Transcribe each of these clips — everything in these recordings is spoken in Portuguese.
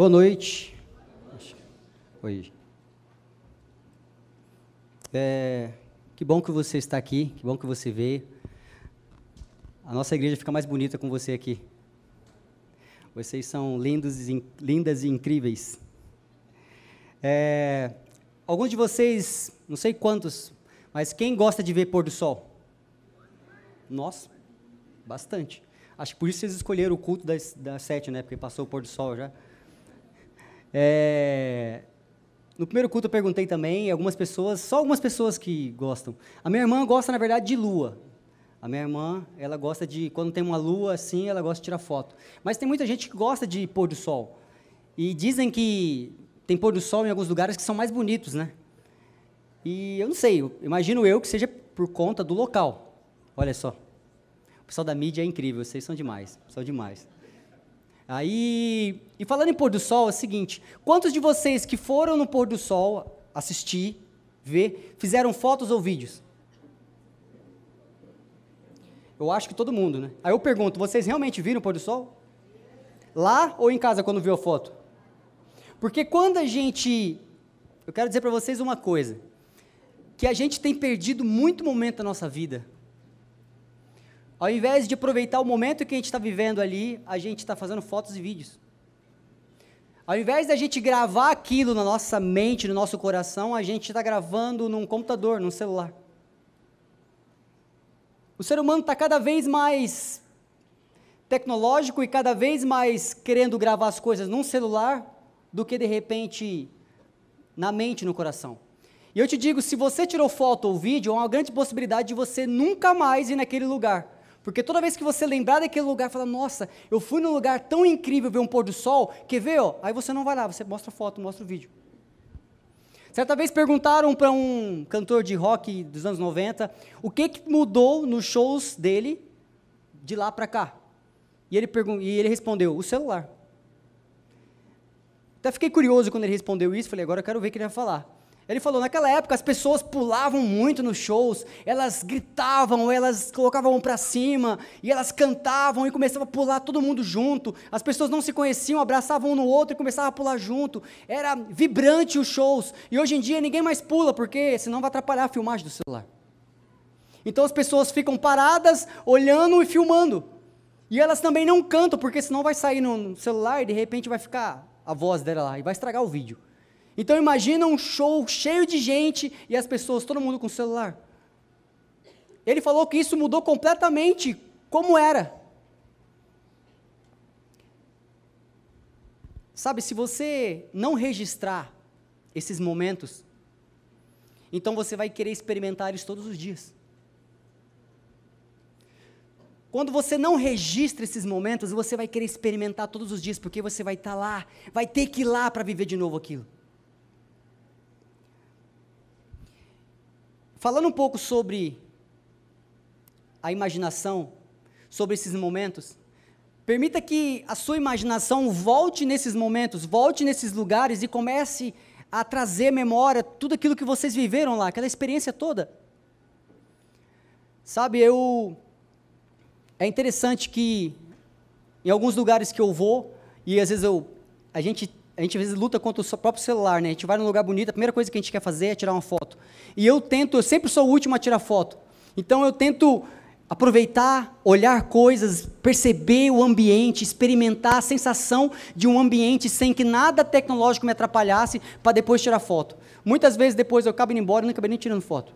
Boa noite. Oi. É, que bom que você está aqui, que bom que você veio. A nossa igreja fica mais bonita com você aqui. Vocês são lindos e, lindas e incríveis. É, alguns de vocês, não sei quantos, mas quem gosta de ver pôr do sol? Nossa, bastante. Acho que por isso vocês escolheram o culto das, das sete, né? Porque passou o pôr do sol já. É, no primeiro culto eu perguntei também, algumas pessoas, só algumas pessoas que gostam. A minha irmã gosta, na verdade, de lua. A minha irmã, ela gosta de, quando tem uma lua assim, ela gosta de tirar foto. Mas tem muita gente que gosta de pôr do sol. E dizem que tem pôr do sol em alguns lugares que são mais bonitos, né? E eu não sei, imagino eu que seja por conta do local. Olha só. O pessoal da mídia é incrível, vocês são demais, são demais. Aí, e falando em pôr do sol, é o seguinte: quantos de vocês que foram no pôr do sol assistir, ver, fizeram fotos ou vídeos? Eu acho que todo mundo, né? Aí eu pergunto: vocês realmente viram o pôr do sol? Lá ou em casa quando viu a foto? Porque quando a gente. Eu quero dizer para vocês uma coisa: que a gente tem perdido muito momento da nossa vida ao invés de aproveitar o momento que a gente está vivendo ali, a gente está fazendo fotos e vídeos. Ao invés da gente gravar aquilo na nossa mente, no nosso coração, a gente está gravando num computador, num celular. O ser humano está cada vez mais tecnológico e cada vez mais querendo gravar as coisas num celular do que de repente na mente, no coração. E eu te digo, se você tirou foto ou vídeo, há uma grande possibilidade de você nunca mais ir naquele lugar. Porque toda vez que você lembrar daquele lugar, fala, nossa, eu fui num lugar tão incrível ver um pôr do sol, quer ver, ó? Aí você não vai lá, você mostra foto, mostra o vídeo. Certa vez perguntaram para um cantor de rock dos anos 90 o que, que mudou nos shows dele de lá para cá. E ele, e ele respondeu: o celular. Até fiquei curioso quando ele respondeu isso, falei, agora eu quero ver o que ele vai falar. Ele falou, naquela época as pessoas pulavam muito nos shows, elas gritavam, elas colocavam para cima, e elas cantavam e começavam a pular todo mundo junto. As pessoas não se conheciam, abraçavam um no outro e começavam a pular junto. Era vibrante os shows. E hoje em dia ninguém mais pula, porque senão vai atrapalhar a filmagem do celular. Então as pessoas ficam paradas, olhando e filmando. E elas também não cantam, porque senão vai sair no celular e de repente vai ficar a voz dela lá e vai estragar o vídeo. Então imagina um show cheio de gente e as pessoas, todo mundo com celular. Ele falou que isso mudou completamente como era. Sabe, se você não registrar esses momentos, então você vai querer experimentar eles todos os dias. Quando você não registra esses momentos, você vai querer experimentar todos os dias, porque você vai estar lá, vai ter que ir lá para viver de novo aquilo. Falando um pouco sobre a imaginação, sobre esses momentos, permita que a sua imaginação volte nesses momentos, volte nesses lugares e comece a trazer memória tudo aquilo que vocês viveram lá, aquela experiência toda. Sabe, eu. É interessante que em alguns lugares que eu vou, e às vezes eu, a gente a gente às vezes luta contra o próprio celular, né? A gente vai num lugar bonito, a primeira coisa que a gente quer fazer é tirar uma foto. E eu tento, eu sempre sou o último a tirar foto. Então eu tento aproveitar, olhar coisas, perceber o ambiente, experimentar a sensação de um ambiente sem que nada tecnológico me atrapalhasse para depois tirar foto. Muitas vezes depois eu acabo indo embora e não acabei nem tirando foto.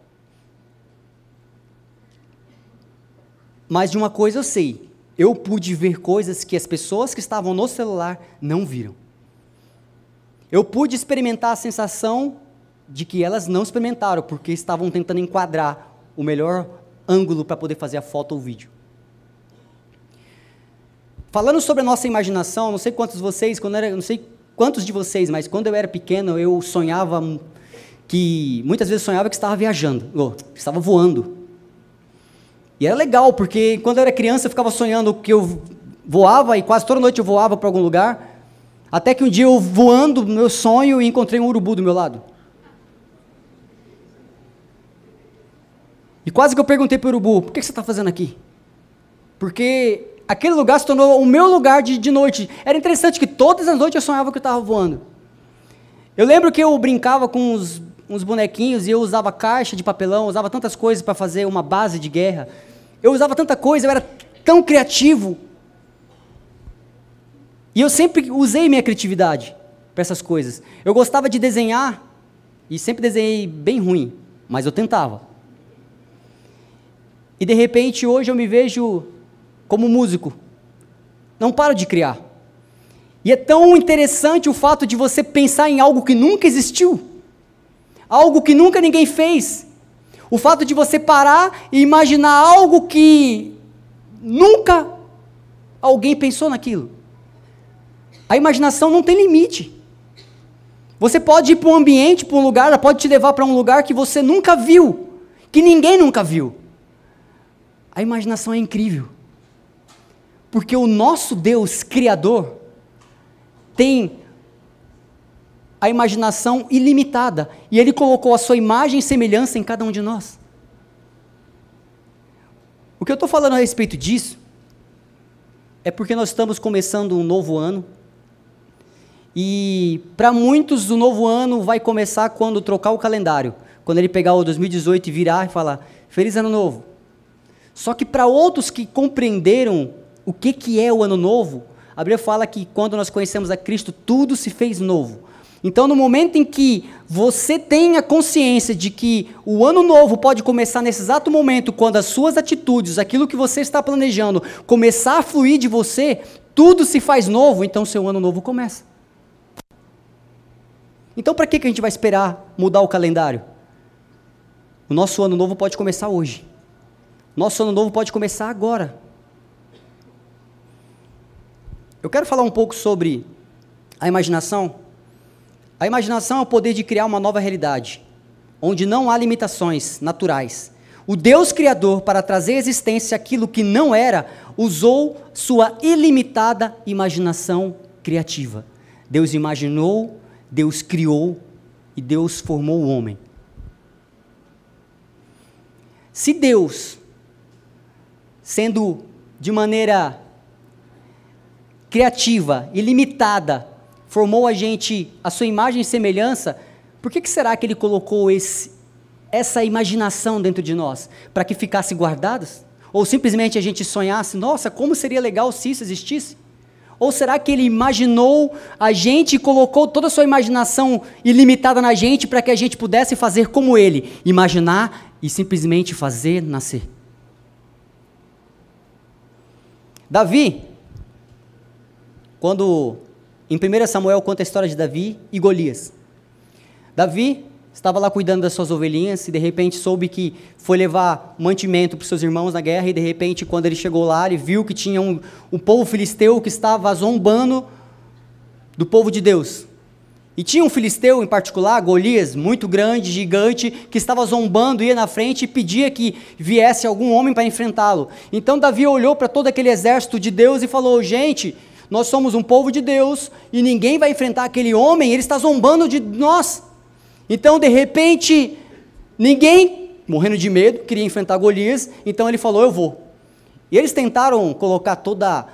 Mas de uma coisa eu sei, eu pude ver coisas que as pessoas que estavam no celular não viram. Eu pude experimentar a sensação de que elas não experimentaram, porque estavam tentando enquadrar o melhor ângulo para poder fazer a foto ou vídeo. Falando sobre a nossa imaginação, não sei quantos de vocês, quando era, não sei quantos de vocês, mas quando eu era pequeno, eu sonhava que muitas vezes sonhava que estava viajando, ou estava voando. E era legal, porque quando eu era criança eu ficava sonhando que eu voava e quase toda noite eu voava para algum lugar, até que um dia eu voando no meu sonho e encontrei um urubu do meu lado. E quase que eu perguntei para o urubu: por que você está fazendo aqui? Porque aquele lugar se tornou o meu lugar de, de noite. Era interessante que todas as noites eu sonhava que eu estava voando. Eu lembro que eu brincava com uns, uns bonequinhos e eu usava caixa de papelão, usava tantas coisas para fazer uma base de guerra. Eu usava tanta coisa, eu era tão criativo. E eu sempre usei minha criatividade para essas coisas. Eu gostava de desenhar e sempre desenhei bem ruim, mas eu tentava. E de repente hoje eu me vejo como músico. Não paro de criar. E é tão interessante o fato de você pensar em algo que nunca existiu, algo que nunca ninguém fez. O fato de você parar e imaginar algo que nunca alguém pensou naquilo. A imaginação não tem limite. Você pode ir para um ambiente, para um lugar, ela pode te levar para um lugar que você nunca viu, que ninguém nunca viu. A imaginação é incrível. Porque o nosso Deus Criador tem a imaginação ilimitada. E Ele colocou a sua imagem e semelhança em cada um de nós. O que eu estou falando a respeito disso é porque nós estamos começando um novo ano. E para muitos, o novo ano vai começar quando trocar o calendário. Quando ele pegar o 2018 e virar e falar: Feliz Ano Novo. Só que para outros que compreenderam o que, que é o ano novo, a Bíblia fala que quando nós conhecemos a Cristo, tudo se fez novo. Então, no momento em que você tem a consciência de que o ano novo pode começar nesse exato momento, quando as suas atitudes, aquilo que você está planejando, começar a fluir de você, tudo se faz novo, então seu ano novo começa. Então, para que, que a gente vai esperar mudar o calendário? O nosso ano novo pode começar hoje. Nosso ano novo pode começar agora. Eu quero falar um pouco sobre a imaginação. A imaginação é o poder de criar uma nova realidade, onde não há limitações naturais. O Deus Criador, para trazer à existência aquilo que não era, usou sua ilimitada imaginação criativa. Deus imaginou, Deus criou e Deus formou o homem. Se Deus, sendo de maneira criativa, ilimitada, formou a gente a sua imagem e semelhança, por que, que será que ele colocou esse, essa imaginação dentro de nós? Para que ficasse guardadas? Ou simplesmente a gente sonhasse, nossa, como seria legal se isso existisse? Ou será que ele imaginou a gente e colocou toda a sua imaginação ilimitada na gente para que a gente pudesse fazer como ele, imaginar e simplesmente fazer nascer? Davi, quando em 1 Samuel conta a história de Davi e Golias. Davi estava lá cuidando das suas ovelhinhas e de repente soube que foi levar mantimento para os seus irmãos na guerra e de repente quando ele chegou lá ele viu que tinha um, um povo filisteu que estava zombando do povo de Deus. E tinha um filisteu em particular, Golias, muito grande, gigante, que estava zombando, ia na frente e pedia que viesse algum homem para enfrentá-lo. Então Davi olhou para todo aquele exército de Deus e falou: Gente, nós somos um povo de Deus e ninguém vai enfrentar aquele homem, ele está zombando de nós. Então, de repente, ninguém, morrendo de medo, queria enfrentar Golias, então ele falou: Eu vou. E eles tentaram colocar toda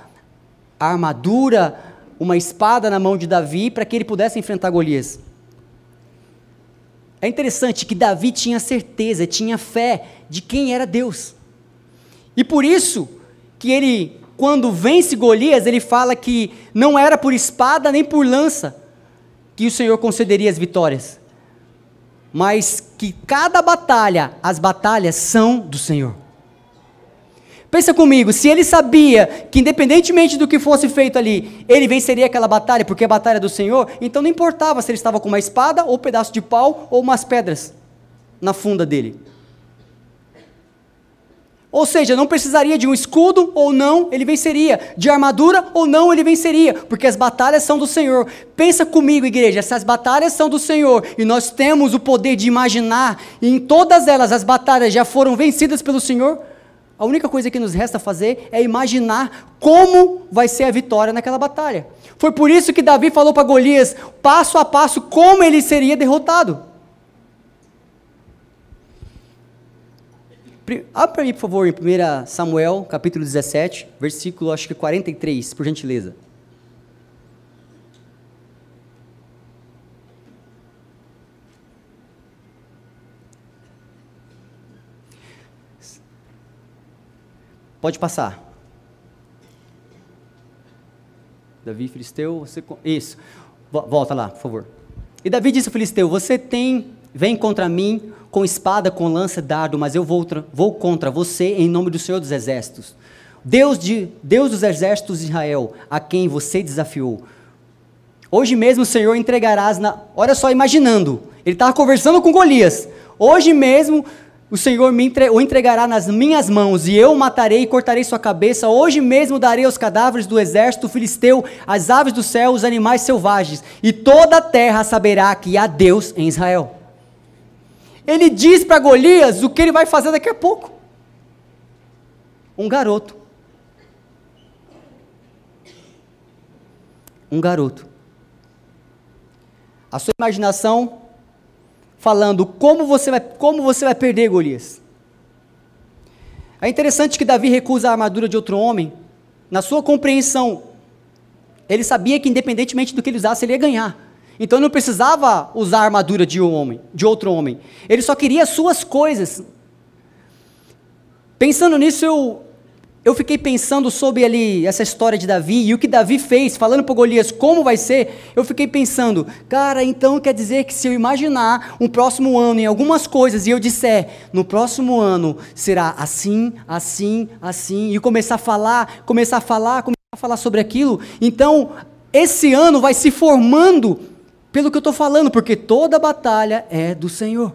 a armadura, uma espada na mão de Davi para que ele pudesse enfrentar Golias. É interessante que Davi tinha certeza, tinha fé de quem era Deus. E por isso que ele quando vence Golias, ele fala que não era por espada nem por lança que o Senhor concederia as vitórias, mas que cada batalha, as batalhas são do Senhor. Pensa comigo, se ele sabia que independentemente do que fosse feito ali, ele venceria aquela batalha, porque a batalha é do Senhor, então não importava se ele estava com uma espada, ou um pedaço de pau, ou umas pedras na funda dele. Ou seja, não precisaria de um escudo ou não, ele venceria. De armadura ou não, ele venceria, porque as batalhas são do Senhor. Pensa comigo, igreja, se as batalhas são do Senhor e nós temos o poder de imaginar, e em todas elas as batalhas já foram vencidas pelo Senhor, a única coisa que nos resta fazer é imaginar como vai ser a vitória naquela batalha. Foi por isso que Davi falou para Golias, passo a passo, como ele seria derrotado. Abre para mim, por favor, em 1 Samuel, capítulo 17, versículo acho que 43, por gentileza. Pode passar. Davi Filisteu, você. Isso. Volta lá, por favor. E Davi disse ao Filisteu: Você tem, vem contra mim com espada, com lança, dardo, mas eu vou, vou contra você em nome do Senhor dos Exércitos. Deus, de, Deus dos exércitos de Israel, a quem você desafiou. Hoje mesmo o Senhor entregarás na. Olha só, imaginando. Ele estava conversando com Golias. Hoje mesmo o Senhor me entre, o entregará nas minhas mãos, e eu o matarei e cortarei sua cabeça. Hoje mesmo darei os cadáveres do exército filisteu, as aves do céu, os animais selvagens, e toda a terra saberá que há Deus em Israel. Ele diz para Golias o que ele vai fazer daqui a pouco. Um garoto. Um garoto. A sua imaginação falando como você vai, como você vai perder Golias. É interessante que Davi recusa a armadura de outro homem. Na sua compreensão, ele sabia que independentemente do que ele usasse, ele ia ganhar. Então não precisava usar a armadura de um homem, de outro homem. Ele só queria suas coisas. Pensando nisso, eu eu fiquei pensando sobre ali essa história de Davi e o que Davi fez, falando para Golias como vai ser. Eu fiquei pensando, cara, então quer dizer que se eu imaginar um próximo ano em algumas coisas e eu disser, no próximo ano será assim, assim, assim, e começar a falar, começar a falar, começar a falar sobre aquilo, então esse ano vai se formando pelo que eu estou falando, porque toda batalha é do Senhor.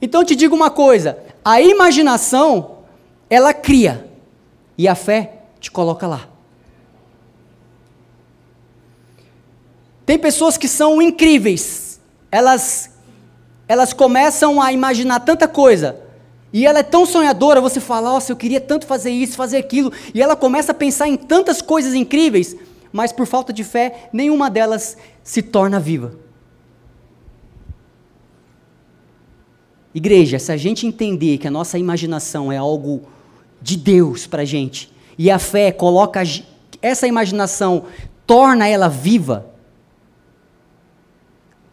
Então te digo uma coisa: a imaginação ela cria e a fé te coloca lá. Tem pessoas que são incríveis, elas, elas começam a imaginar tanta coisa, e ela é tão sonhadora, você fala, nossa, eu queria tanto fazer isso, fazer aquilo, e ela começa a pensar em tantas coisas incríveis, mas por falta de fé, nenhuma delas se torna viva. Igreja, se a gente entender que a nossa imaginação é algo de Deus para a gente. E a fé coloca essa imaginação, torna ela viva.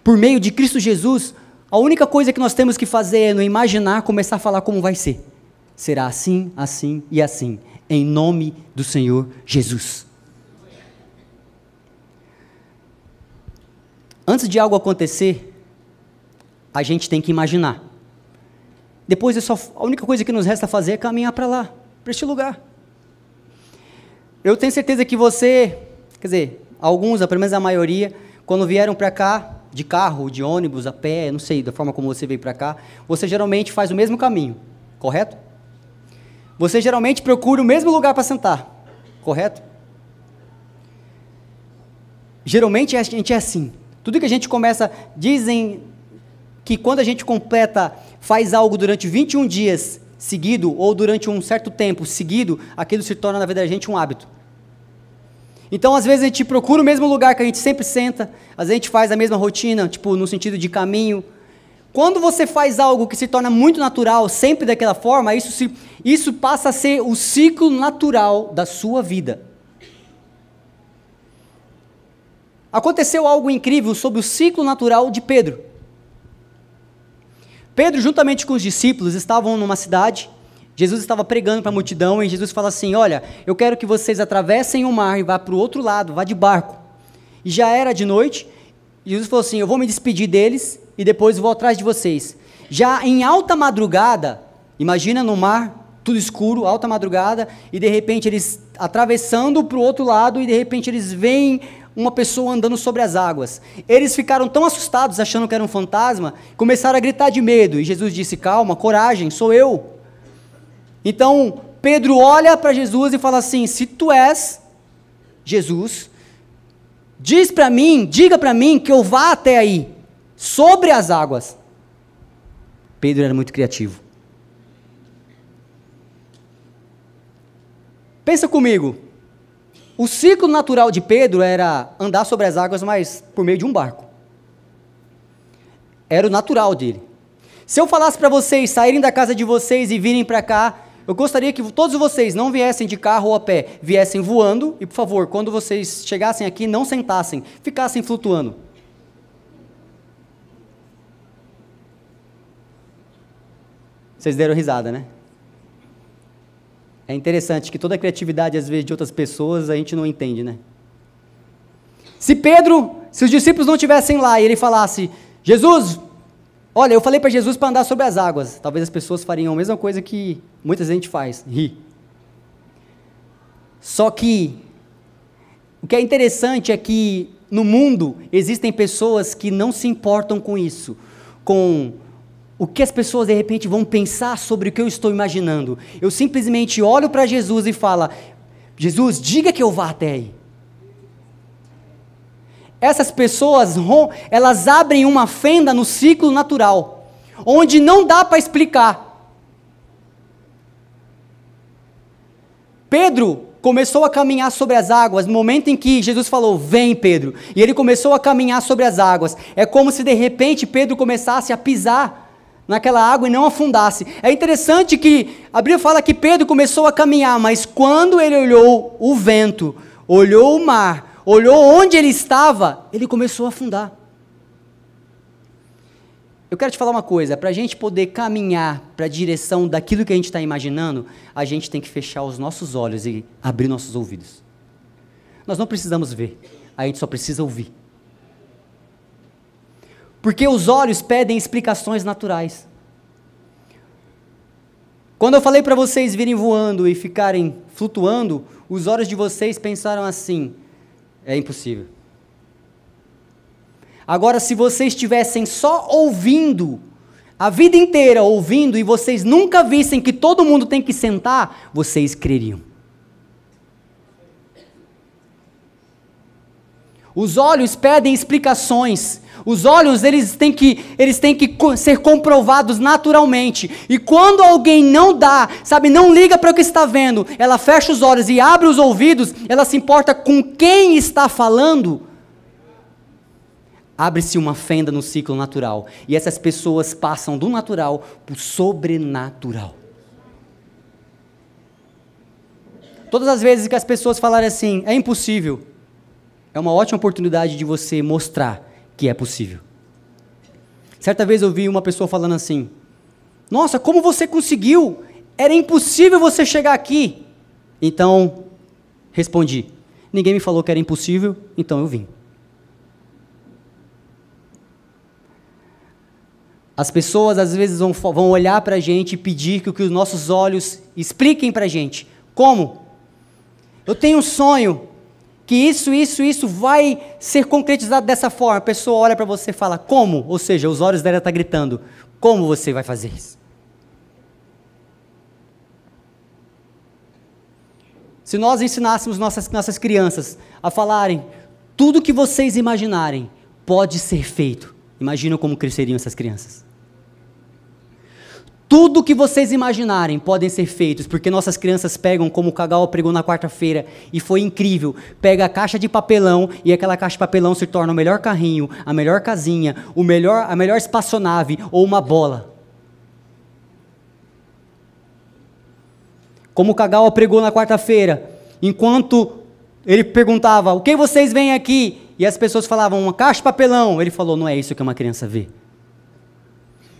Por meio de Cristo Jesus, a única coisa que nós temos que fazer é no imaginar começar a falar como vai ser. Será assim, assim e assim, em nome do Senhor Jesus. Antes de algo acontecer, a gente tem que imaginar. Depois é só, a única coisa que nos resta fazer é caminhar para lá para este lugar. Eu tenho certeza que você, quer dizer, alguns, pelo menos a maioria, quando vieram para cá, de carro, de ônibus, a pé, não sei, da forma como você veio para cá, você geralmente faz o mesmo caminho, correto? Você geralmente procura o mesmo lugar para sentar, correto? Geralmente a gente é assim. Tudo que a gente começa, dizem que quando a gente completa, faz algo durante 21 dias seguido, ou durante um certo tempo seguido, aquilo se torna na vida da gente um hábito. Então, às vezes, a gente procura o mesmo lugar que a gente sempre senta, às vezes a gente faz a mesma rotina, tipo, no sentido de caminho. Quando você faz algo que se torna muito natural, sempre daquela forma, isso, se, isso passa a ser o ciclo natural da sua vida. Aconteceu algo incrível sobre o ciclo natural de Pedro. Pedro, juntamente com os discípulos, estavam numa cidade. Jesus estava pregando para a multidão e Jesus fala assim: Olha, eu quero que vocês atravessem o mar e vá para o outro lado, vá de barco. E já era de noite. Jesus falou assim: Eu vou me despedir deles e depois vou atrás de vocês. Já em alta madrugada, imagina no mar tudo escuro, alta madrugada, e de repente eles atravessando para o outro lado, e de repente eles veem uma pessoa andando sobre as águas. Eles ficaram tão assustados, achando que era um fantasma, começaram a gritar de medo, e Jesus disse: Calma, coragem, sou eu. Então Pedro olha para Jesus e fala assim: Se tu és Jesus, diz para mim, diga para mim que eu vá até aí, sobre as águas. Pedro era muito criativo. Pensa comigo. O ciclo natural de Pedro era andar sobre as águas, mas por meio de um barco. Era o natural dele. Se eu falasse para vocês saírem da casa de vocês e virem para cá, eu gostaria que todos vocês não viessem de carro ou a pé, viessem voando e, por favor, quando vocês chegassem aqui, não sentassem, ficassem flutuando. Vocês deram risada, né? É interessante que toda a criatividade, às vezes, de outras pessoas, a gente não entende, né? Se Pedro, se os discípulos não estivessem lá e ele falasse, Jesus, olha, eu falei para Jesus para andar sobre as águas, talvez as pessoas fariam a mesma coisa que muita gente faz, ri. Só que, o que é interessante é que no mundo existem pessoas que não se importam com isso, com o que as pessoas de repente vão pensar sobre o que eu estou imaginando. Eu simplesmente olho para Jesus e falo: Jesus, diga que eu vá até aí. Essas pessoas, elas abrem uma fenda no ciclo natural, onde não dá para explicar. Pedro começou a caminhar sobre as águas no momento em que Jesus falou: Vem, Pedro. E ele começou a caminhar sobre as águas. É como se de repente Pedro começasse a pisar naquela água e não afundasse. É interessante que a Bíblia fala que Pedro começou a caminhar, mas quando ele olhou o vento, olhou o mar, olhou onde ele estava, ele começou a afundar. Eu quero te falar uma coisa: para a gente poder caminhar para a direção daquilo que a gente está imaginando, a gente tem que fechar os nossos olhos e abrir nossos ouvidos. Nós não precisamos ver, a gente só precisa ouvir. Porque os olhos pedem explicações naturais. Quando eu falei para vocês virem voando e ficarem flutuando, os olhos de vocês pensaram assim: é impossível. Agora, se vocês estivessem só ouvindo, a vida inteira ouvindo, e vocês nunca vissem que todo mundo tem que sentar, vocês creriam. Os olhos pedem explicações, os olhos, eles têm que, eles têm que ser comprovados naturalmente. E quando alguém não dá, sabe, não liga para o que está vendo, ela fecha os olhos e abre os ouvidos, ela se importa com quem está falando, abre-se uma fenda no ciclo natural. E essas pessoas passam do natural para o sobrenatural. Todas as vezes que as pessoas falarem assim, é impossível, é uma ótima oportunidade de você mostrar que é possível. Certa vez eu vi uma pessoa falando assim: Nossa, como você conseguiu? Era impossível você chegar aqui. Então, respondi: Ninguém me falou que era impossível, então eu vim. As pessoas às vezes vão, vão olhar para a gente e pedir que, que os nossos olhos expliquem para a gente. Como? Eu tenho um sonho, que isso, isso, isso vai ser concretizado dessa forma. A pessoa olha para você e fala, como? Ou seja, os olhos dela estão tá gritando, como você vai fazer isso? Se nós ensinássemos nossas, nossas crianças a falarem, tudo que vocês imaginarem pode ser feito, imagina como cresceriam essas crianças. Tudo que vocês imaginarem podem ser feitos, porque nossas crianças pegam, como o Kagawa pregou na quarta-feira, e foi incrível. Pega a caixa de papelão e aquela caixa de papelão se torna o melhor carrinho, a melhor casinha, o melhor, a melhor espaçonave ou uma bola. Como o Kagawa pregou na quarta-feira, enquanto ele perguntava: "O que vocês veem aqui?" e as pessoas falavam: "Uma caixa de papelão". Ele falou: "Não é isso que uma criança vê."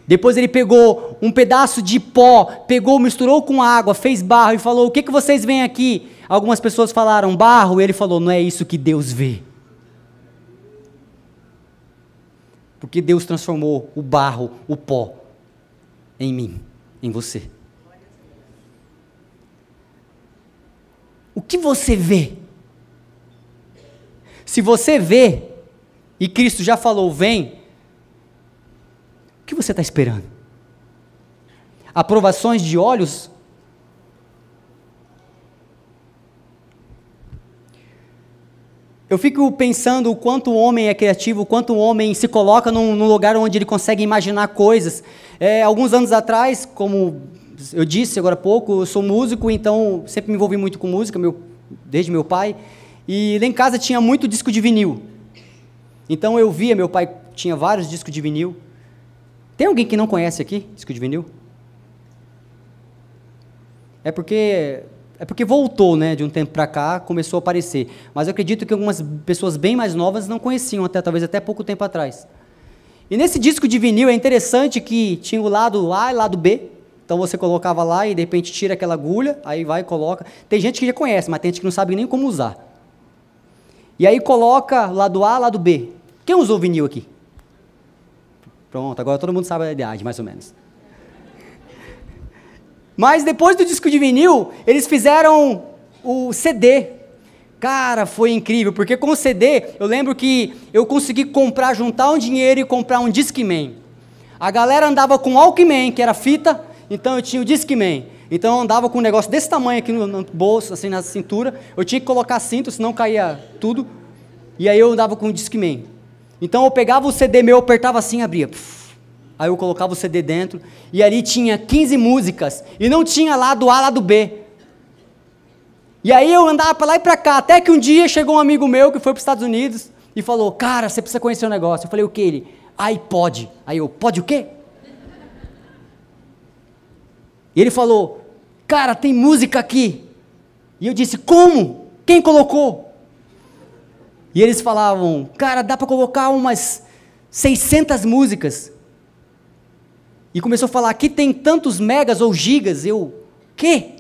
Depois ele pegou um pedaço de pó, pegou, misturou com água, fez barro e falou: O que, que vocês veem aqui? Algumas pessoas falaram barro, e ele falou: Não é isso que Deus vê. Porque Deus transformou o barro, o pó, em mim, em você. O que você vê? Se você vê, e Cristo já falou, vem, que você está esperando? Aprovações de olhos? Eu fico pensando o quanto o homem é criativo, o quanto o homem se coloca num, num lugar onde ele consegue imaginar coisas. É, alguns anos atrás, como eu disse agora há pouco, eu sou músico, então sempre me envolvi muito com música, meu, desde meu pai. E lá em casa tinha muito disco de vinil. Então eu via, meu pai tinha vários discos de vinil. Tem alguém que não conhece aqui disco de vinil? É porque é porque voltou, né, de um tempo para cá, começou a aparecer. Mas eu acredito que algumas pessoas bem mais novas não conheciam até talvez até pouco tempo atrás. E nesse disco de vinil é interessante que tinha o lado A e o lado B. Então você colocava lá e de repente tira aquela agulha, aí vai e coloca. Tem gente que já conhece, mas tem gente que não sabe nem como usar. E aí coloca lado A, lado B. Quem usou vinil aqui? Pronto, agora todo mundo sabe a idade, mais ou menos. Mas depois do disco de vinil, eles fizeram o CD. Cara, foi incrível, porque com o CD, eu lembro que eu consegui comprar, juntar um dinheiro e comprar um Discman. A galera andava com Walkman, que era fita, então eu tinha o Discman. Então eu andava com um negócio desse tamanho aqui no, bolso, assim na cintura. Eu tinha que colocar cinto, senão caía tudo. E aí eu andava com o Discman. Então eu pegava o CD meu, apertava assim, abria. Puf, Aí eu colocava o CD dentro e ali tinha 15 músicas e não tinha lado A, lado B. E aí eu andava para lá e para cá, até que um dia chegou um amigo meu que foi para os Estados Unidos e falou: Cara, você precisa conhecer um negócio. Eu falei: O que? Ele, iPod. Aí eu: Pode o quê? E ele falou: Cara, tem música aqui. E eu disse: Como? Quem colocou? E eles falavam: Cara, dá para colocar umas 600 músicas. E começou a falar: aqui tem tantos megas ou gigas. Eu, quê?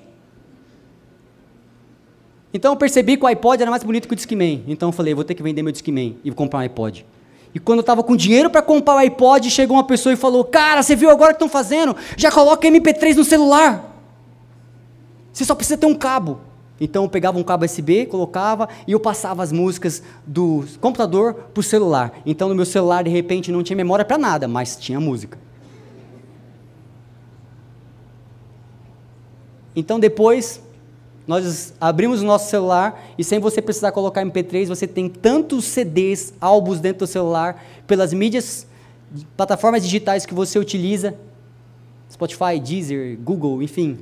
Então eu percebi que o iPod era mais bonito que o Discman. Então eu falei: vou ter que vender meu Discman e comprar um iPod. E quando eu estava com dinheiro para comprar o iPod, chegou uma pessoa e falou: Cara, você viu agora o que estão fazendo? Já coloca MP3 no celular. Você só precisa ter um cabo. Então eu pegava um cabo USB, colocava e eu passava as músicas do computador para o celular. Então no meu celular, de repente, não tinha memória para nada, mas tinha música. Então depois nós abrimos o nosso celular e sem você precisar colocar MP3, você tem tantos CDs, álbuns dentro do celular, pelas mídias, plataformas digitais que você utiliza, Spotify, Deezer, Google, enfim,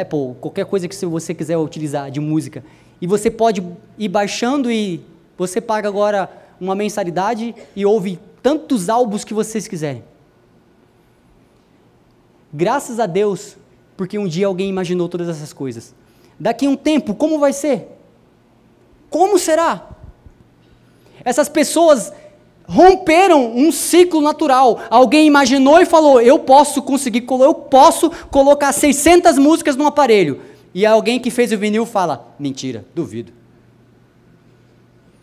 Apple, qualquer coisa que você quiser utilizar de música. E você pode ir baixando e você paga agora uma mensalidade e ouve tantos álbuns que vocês quiserem. Graças a Deus, porque um dia alguém imaginou todas essas coisas. Daqui a um tempo, como vai ser? Como será? Essas pessoas romperam um ciclo natural. Alguém imaginou e falou: "Eu posso conseguir, eu posso colocar 600 músicas num aparelho". E alguém que fez o vinil fala: "Mentira, duvido".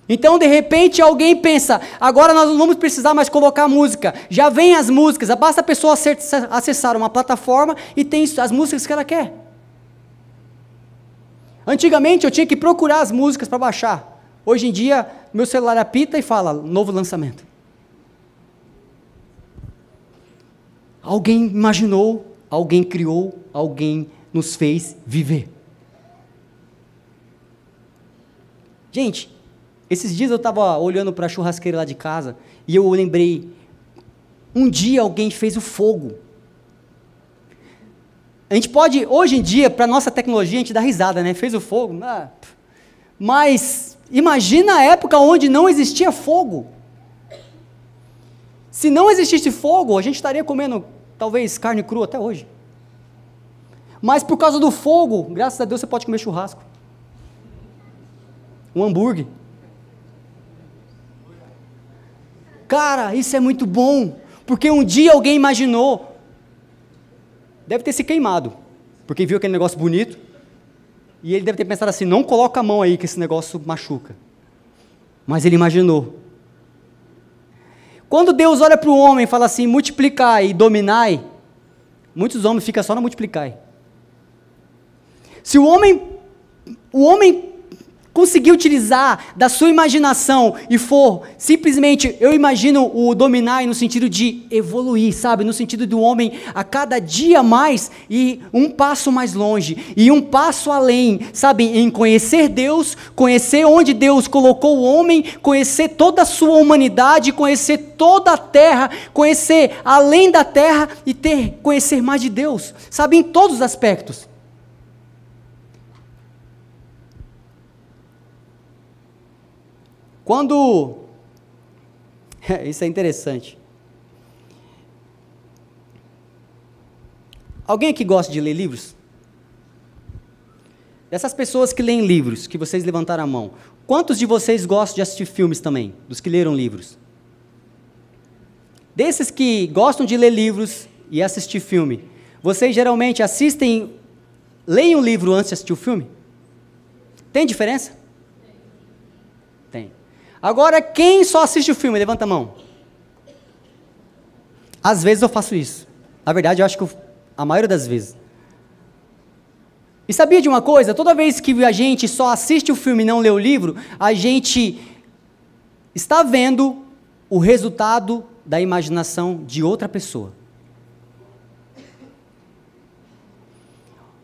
Então, de repente, alguém pensa: agora nós não vamos precisar mais colocar música. Já vem as músicas, basta a pessoa acessar uma plataforma e tem as músicas que ela quer. Antigamente eu tinha que procurar as músicas para baixar. Hoje em dia, meu celular apita e fala: novo lançamento. Alguém imaginou, alguém criou, alguém nos fez viver. Gente, esses dias eu estava olhando para a churrasqueira lá de casa e eu lembrei, um dia alguém fez o fogo. A gente pode, hoje em dia, para nossa tecnologia, a gente dá risada, né? Fez o fogo. Ah, mas imagina a época onde não existia fogo. Se não existisse fogo, a gente estaria comendo talvez carne crua até hoje. Mas por causa do fogo, graças a Deus você pode comer churrasco. Um hambúrguer. Cara, isso é muito bom, porque um dia alguém imaginou, deve ter se queimado, porque viu aquele negócio bonito, e ele deve ter pensado assim: não coloca a mão aí que esse negócio machuca. Mas ele imaginou. Quando Deus olha para o homem e fala assim: multiplicai e dominai, muitos homens ficam só no multiplicai. Se o homem o homem conseguir utilizar da sua imaginação e for simplesmente, eu imagino o dominar no sentido de evoluir, sabe? No sentido do homem a cada dia mais e um passo mais longe e um passo além, sabe? Em conhecer Deus, conhecer onde Deus colocou o homem, conhecer toda a sua humanidade, conhecer toda a terra, conhecer além da terra e ter conhecer mais de Deus, sabe? Em todos os aspectos. Quando. Isso é interessante. Alguém aqui gosta de ler livros? Dessas pessoas que leem livros, que vocês levantaram a mão, quantos de vocês gostam de assistir filmes também? Dos que leram livros? Desses que gostam de ler livros e assistir filme, vocês geralmente assistem, leem o livro antes de assistir o filme? Tem diferença? Agora, quem só assiste o filme? Levanta a mão. Às vezes eu faço isso. Na verdade, eu acho que eu, a maioria das vezes. E sabia de uma coisa? Toda vez que a gente só assiste o filme e não lê o livro, a gente está vendo o resultado da imaginação de outra pessoa.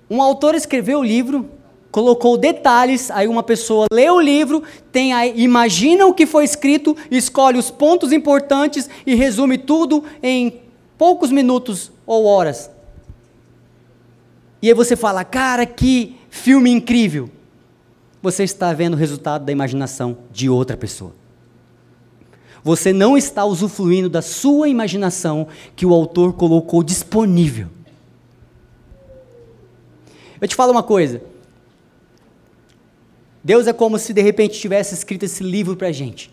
Um autor escreveu o livro colocou detalhes, aí uma pessoa lê o livro, tem a, imagina o que foi escrito, escolhe os pontos importantes e resume tudo em poucos minutos ou horas. E aí você fala, cara, que filme incrível. Você está vendo o resultado da imaginação de outra pessoa. Você não está usufruindo da sua imaginação que o autor colocou disponível. Eu te falo uma coisa. Deus é como se de repente tivesse escrito esse livro para a gente.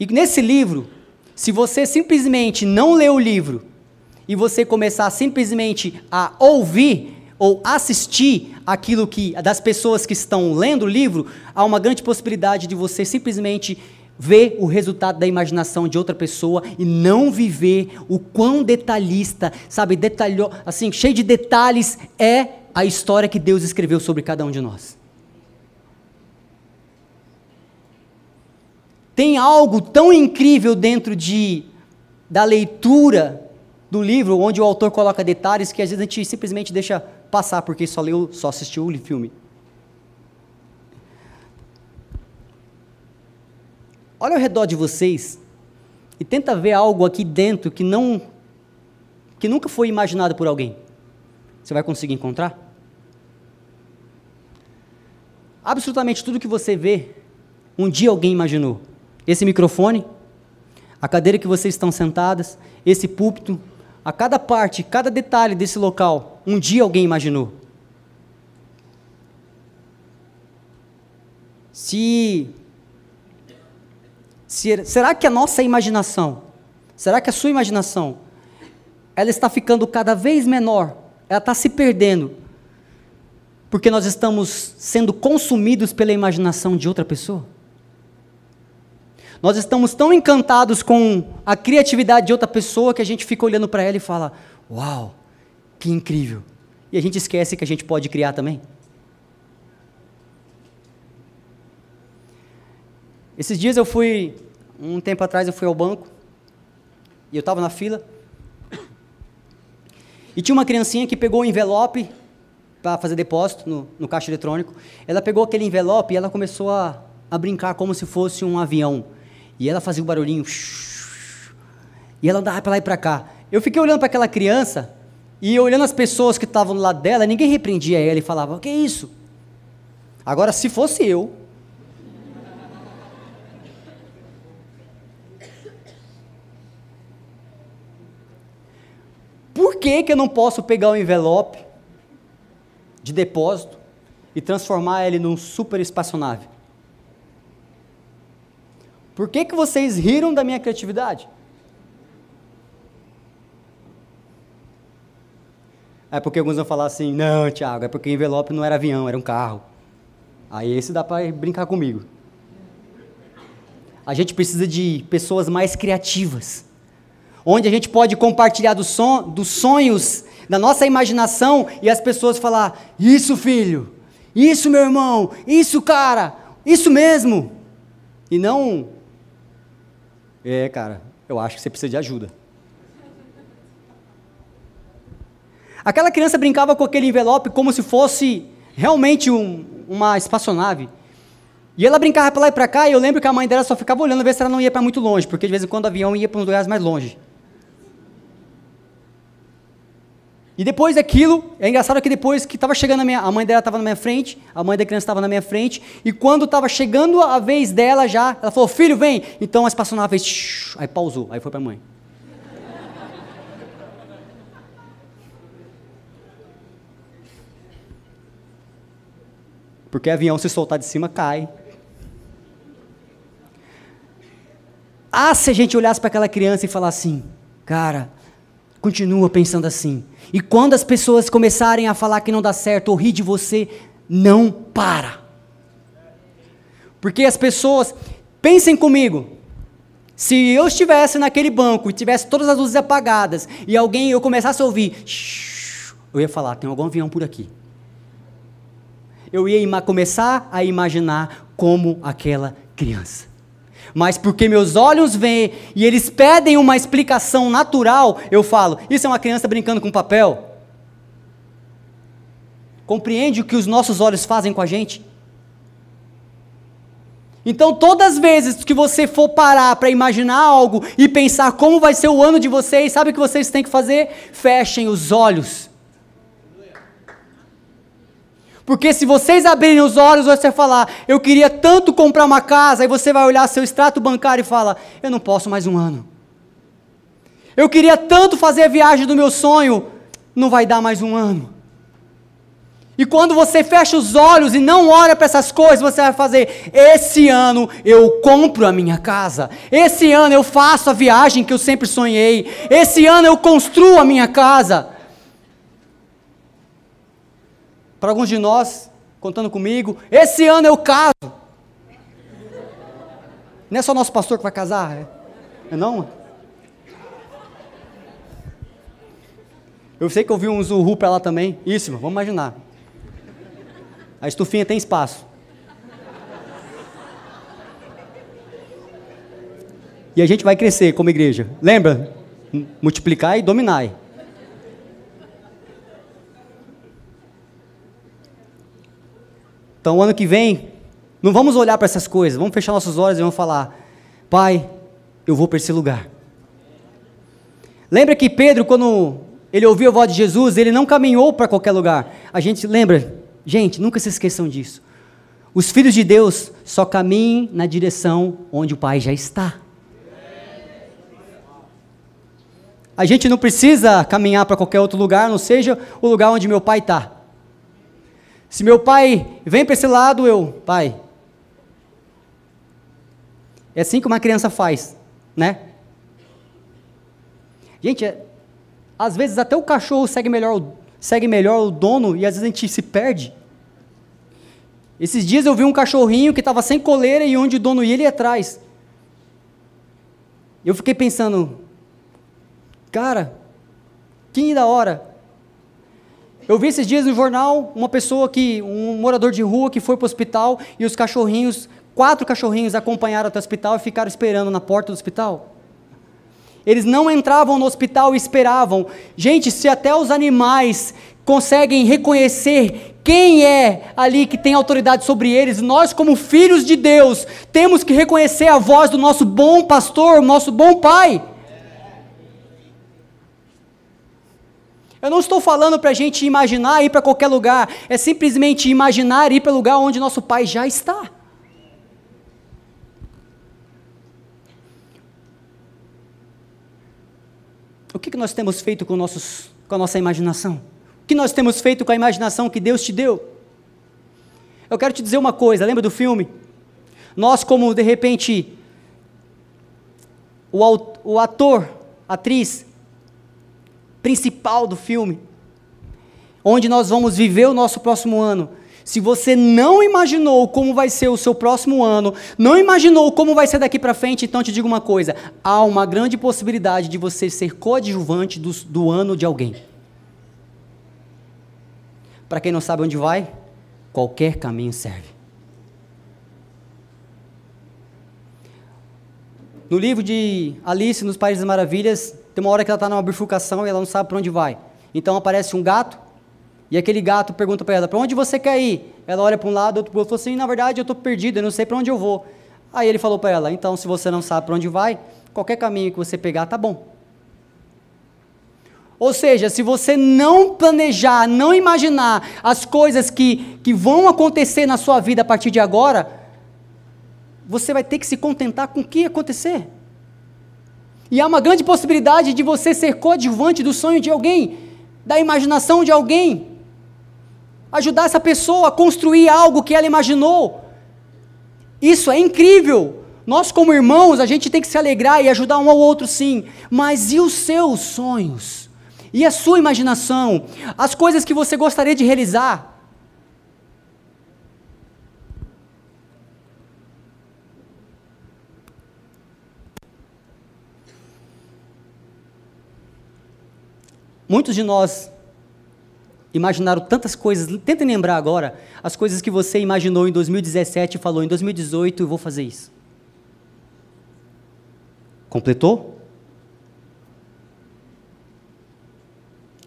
E nesse livro, se você simplesmente não ler o livro e você começar simplesmente a ouvir ou assistir aquilo que das pessoas que estão lendo o livro, há uma grande possibilidade de você simplesmente ver o resultado da imaginação de outra pessoa e não viver o quão detalhista, sabe, detalhou, assim, cheio de detalhes é a história que Deus escreveu sobre cada um de nós. Tem algo tão incrível dentro de, da leitura do livro, onde o autor coloca detalhes que às vezes a gente simplesmente deixa passar porque só leu, só assistiu o filme. Olha ao redor de vocês e tenta ver algo aqui dentro que não que nunca foi imaginado por alguém. Você vai conseguir encontrar? Absolutamente tudo que você vê, um dia alguém imaginou esse microfone, a cadeira que vocês estão sentadas, esse púlpito, a cada parte, cada detalhe desse local, um dia alguém imaginou. Se, se será que a nossa imaginação, será que a sua imaginação, ela está ficando cada vez menor, ela está se perdendo, porque nós estamos sendo consumidos pela imaginação de outra pessoa? Nós estamos tão encantados com a criatividade de outra pessoa que a gente fica olhando para ela e fala: Uau, que incrível! E a gente esquece que a gente pode criar também. Esses dias eu fui, um tempo atrás eu fui ao banco, e eu estava na fila, e tinha uma criancinha que pegou o um envelope para fazer depósito no, no, caixa eletrônico. Ela pegou aquele envelope e ela começou a, a brincar como se fosse um avião. E ela fazia um barulhinho. E ela andava para lá e para cá. Eu fiquei olhando para aquela criança e olhando as pessoas que estavam do lado dela, ninguém repreendia ela e falava: "O que é isso?". Agora, se fosse eu, Por que, que eu não posso pegar o envelope de depósito e transformar ele num super espaçonave? Por que, que vocês riram da minha criatividade? É porque alguns vão falar assim: não, Tiago, é porque o envelope não era avião, era um carro. Aí esse dá para brincar comigo. A gente precisa de pessoas mais criativas, onde a gente pode compartilhar do son, dos sonhos, da nossa imaginação e as pessoas falar: Isso, filho, Isso, meu irmão, isso, cara, isso mesmo. E não, é, cara, eu acho que você precisa de ajuda. Aquela criança brincava com aquele envelope como se fosse realmente um, uma espaçonave. E ela brincava para lá e para cá, e eu lembro que a mãe dela só ficava olhando, ver se ela não ia para muito longe, porque de vez em quando o avião ia para uns lugares mais longe. E depois daquilo, é engraçado que depois que estava chegando a minha, a mãe dela estava na minha frente, a mãe da criança estava na minha frente, e quando estava chegando a vez dela já, ela falou: "Filho, vem". Então a espaçonave fez, aí pausou, aí foi para a mãe. Porque avião se soltar de cima cai. Ah, se a gente olhasse para aquela criança e falasse assim, cara, continua pensando assim. E quando as pessoas começarem a falar que não dá certo ou rir de você, não para. Porque as pessoas, pensem comigo, se eu estivesse naquele banco e tivesse todas as luzes apagadas e alguém eu começasse a ouvir, eu ia falar, tem algum avião por aqui. Eu ia começar a imaginar como aquela criança mas porque meus olhos veem e eles pedem uma explicação natural, eu falo: Isso é uma criança brincando com papel? Compreende o que os nossos olhos fazem com a gente? Então, todas as vezes que você for parar para imaginar algo e pensar como vai ser o ano de vocês, sabe o que vocês têm que fazer? Fechem os olhos porque se vocês abrirem os olhos, você falar, eu queria tanto comprar uma casa, aí você vai olhar seu extrato bancário e fala, eu não posso mais um ano. Eu queria tanto fazer a viagem do meu sonho, não vai dar mais um ano. E quando você fecha os olhos e não olha para essas coisas, você vai fazer: esse ano eu compro a minha casa, esse ano eu faço a viagem que eu sempre sonhei, esse ano eu construo a minha casa. Para alguns de nós, contando comigo, esse ano eu caso. Não é só nosso pastor que vai casar, é, é não? Eu sei que eu vi um Zuhu para lá também. Isso, vamos imaginar. A estufinha tem espaço. E a gente vai crescer como igreja. Lembra? Multiplicar e dominar. Então, ano que vem, não vamos olhar para essas coisas, vamos fechar nossos olhos e vamos falar: Pai, eu vou para esse lugar. Lembra que Pedro, quando ele ouviu a voz de Jesus, ele não caminhou para qualquer lugar. A gente lembra, gente, nunca se esqueçam disso. Os filhos de Deus só caminham na direção onde o Pai já está. A gente não precisa caminhar para qualquer outro lugar, não seja o lugar onde meu Pai está. Se meu pai vem para esse lado, eu, pai. É assim que uma criança faz, né? Gente, é, às vezes até o cachorro segue melhor, segue melhor o dono e às vezes a gente se perde. Esses dias eu vi um cachorrinho que estava sem coleira e onde o dono ia, ele ia atrás. Eu fiquei pensando, cara, que da hora. Eu vi esses dias no jornal uma pessoa que, um morador de rua que foi para o hospital e os cachorrinhos, quatro cachorrinhos acompanharam até o hospital e ficaram esperando na porta do hospital. Eles não entravam no hospital e esperavam. Gente, se até os animais conseguem reconhecer quem é ali que tem autoridade sobre eles, nós, como filhos de Deus, temos que reconhecer a voz do nosso bom pastor, nosso bom pai. Eu não estou falando para a gente imaginar ir para qualquer lugar, é simplesmente imaginar ir para o lugar onde nosso Pai já está. O que, nós temos feito com, nossos, com a nossa imaginação? O que nós temos feito com a imaginação que Deus te deu? Eu quero te dizer uma coisa, lembra do filme? Nós, como de repente, o, o ator, atriz, principal do filme, onde nós vamos viver o nosso próximo ano. Se você não imaginou como vai ser o seu próximo ano, não imaginou como vai ser daqui para frente, então te digo uma coisa: há uma grande possibilidade de você ser coadjuvante do, do ano de alguém. Para quem não sabe onde vai, qualquer caminho serve. No livro de Alice nos Países das Maravilhas, tem uma hora que ela está numa bifurcação e ela não sabe para onde vai. Então aparece um gato e aquele gato pergunta para ela: Para onde você quer ir? Ela olha para um lado, outro para o outro, e assim: Na verdade, eu estou perdida, eu não sei para onde eu vou. Aí ele falou para ela: Então, se você não sabe para onde vai, qualquer caminho que você pegar tá bom. Ou seja, se você não planejar, não imaginar as coisas que, que vão acontecer na sua vida a partir de agora, você vai ter que se contentar com o que acontecer. E há uma grande possibilidade de você ser coadjuvante do sonho de alguém, da imaginação de alguém. Ajudar essa pessoa a construir algo que ela imaginou. Isso é incrível. Nós, como irmãos, a gente tem que se alegrar e ajudar um ao outro, sim. Mas e os seus sonhos? E a sua imaginação? As coisas que você gostaria de realizar? Muitos de nós imaginaram tantas coisas. Tentem lembrar agora as coisas que você imaginou em 2017 e falou: em 2018 eu vou fazer isso. Completou?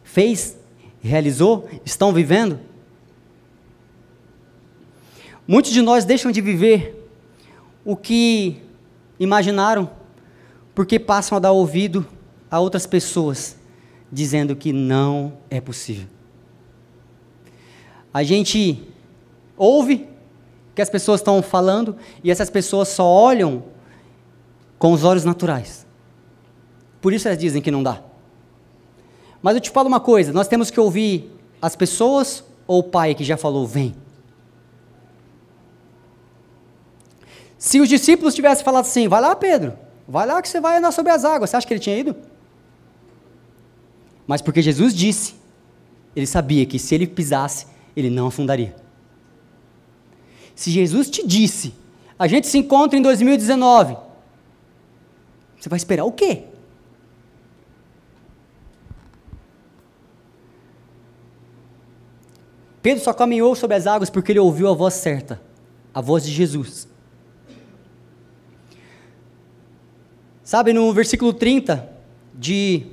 Fez? Realizou? Estão vivendo? Muitos de nós deixam de viver o que imaginaram porque passam a dar ouvido a outras pessoas dizendo que não é possível. A gente ouve que as pessoas estão falando e essas pessoas só olham com os olhos naturais. Por isso elas dizem que não dá. Mas eu te falo uma coisa: nós temos que ouvir as pessoas ou o pai que já falou, vem. Se os discípulos tivessem falado assim, vai lá, Pedro, vai lá que você vai andar sobre as águas, você acha que ele tinha ido? Mas porque Jesus disse, ele sabia que se ele pisasse, ele não afundaria. Se Jesus te disse, a gente se encontra em 2019, você vai esperar o quê? Pedro só caminhou sobre as águas porque ele ouviu a voz certa, a voz de Jesus. Sabe, no versículo 30 de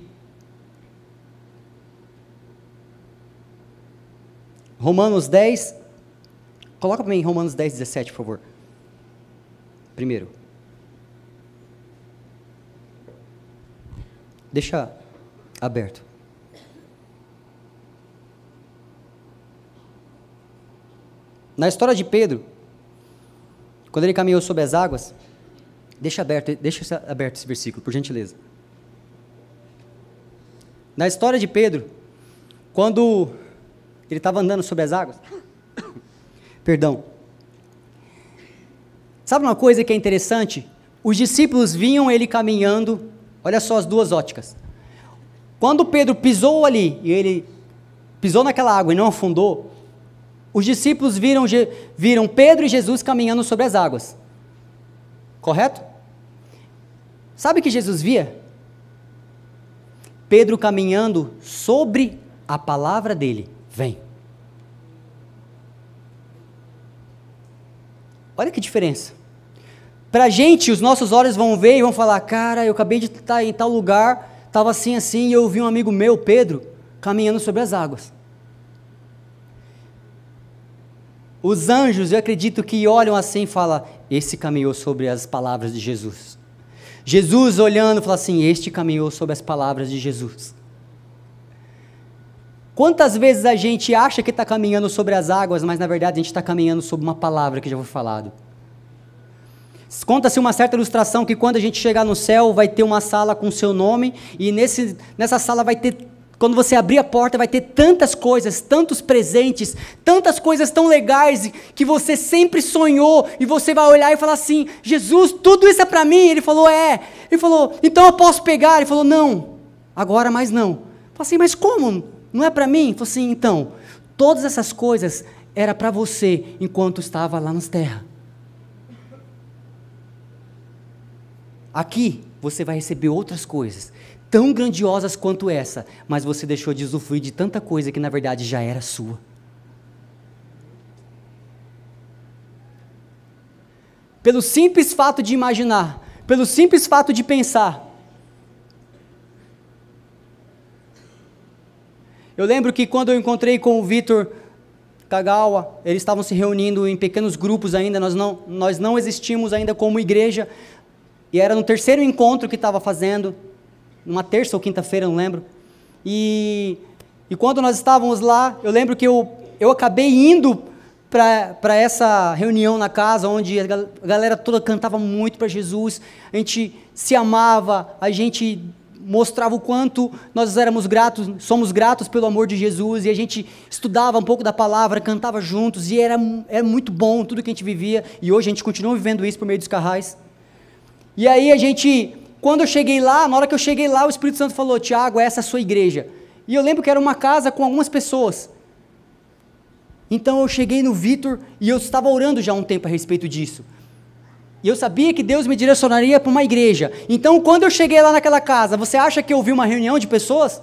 Romanos 10, coloca para mim Romanos 10, 17, por favor. Primeiro. Deixa aberto. Na história de Pedro, quando ele caminhou sobre as águas, deixa aberto, deixa aberto esse versículo, por gentileza. Na história de Pedro, quando ele estava andando sobre as águas. Perdão. Sabe uma coisa que é interessante? Os discípulos vinham ele caminhando, olha só as duas óticas. Quando Pedro pisou ali e ele pisou naquela água e não afundou, os discípulos viram, viram Pedro e Jesus caminhando sobre as águas. Correto? Sabe o que Jesus via? Pedro caminhando sobre a palavra dele vem. Olha que diferença. Para a gente, os nossos olhos vão ver e vão falar: Cara, eu acabei de estar em tal lugar, estava assim, assim, e eu vi um amigo meu, Pedro, caminhando sobre as águas. Os anjos, eu acredito que olham assim e falam: Esse caminhou sobre as palavras de Jesus. Jesus olhando, fala assim: Este caminhou sobre as palavras de Jesus. Quantas vezes a gente acha que está caminhando sobre as águas, mas na verdade a gente está caminhando sobre uma palavra que já foi falado. Conta-se uma certa ilustração que quando a gente chegar no céu vai ter uma sala com seu nome e nesse, nessa sala vai ter quando você abrir a porta, vai ter tantas coisas, tantos presentes, tantas coisas tão legais que você sempre sonhou, e você vai olhar e falar assim: Jesus, tudo isso é para mim? Ele falou: É. Ele falou: Então eu posso pegar? Ele falou: Não, agora mais não. Eu falei assim: Mas como? Não é para mim? Falei assim, então, todas essas coisas era para você enquanto estava lá nas terras. Aqui você vai receber outras coisas, tão grandiosas quanto essa, mas você deixou de usufruir de tanta coisa que na verdade já era sua. Pelo simples fato de imaginar, pelo simples fato de pensar, Eu lembro que quando eu encontrei com o Vitor Kagawa, eles estavam se reunindo em pequenos grupos ainda, nós não, nós não existimos ainda como igreja, e era no terceiro encontro que estava fazendo, numa terça ou quinta-feira, não lembro. E, e quando nós estávamos lá, eu lembro que eu, eu acabei indo para essa reunião na casa, onde a galera toda cantava muito para Jesus, a gente se amava, a gente mostrava o quanto nós éramos gratos, somos gratos pelo amor de Jesus, e a gente estudava um pouco da palavra, cantava juntos, e era, era muito bom tudo que a gente vivia, e hoje a gente continua vivendo isso por meio dos carrais. E aí a gente, quando eu cheguei lá, na hora que eu cheguei lá, o Espírito Santo falou: Tiago, essa é a sua igreja. E eu lembro que era uma casa com algumas pessoas. Então eu cheguei no Vitor e eu estava orando já há um tempo a respeito disso. E eu sabia que Deus me direcionaria para uma igreja. Então, quando eu cheguei lá naquela casa, você acha que eu ouvi uma reunião de pessoas?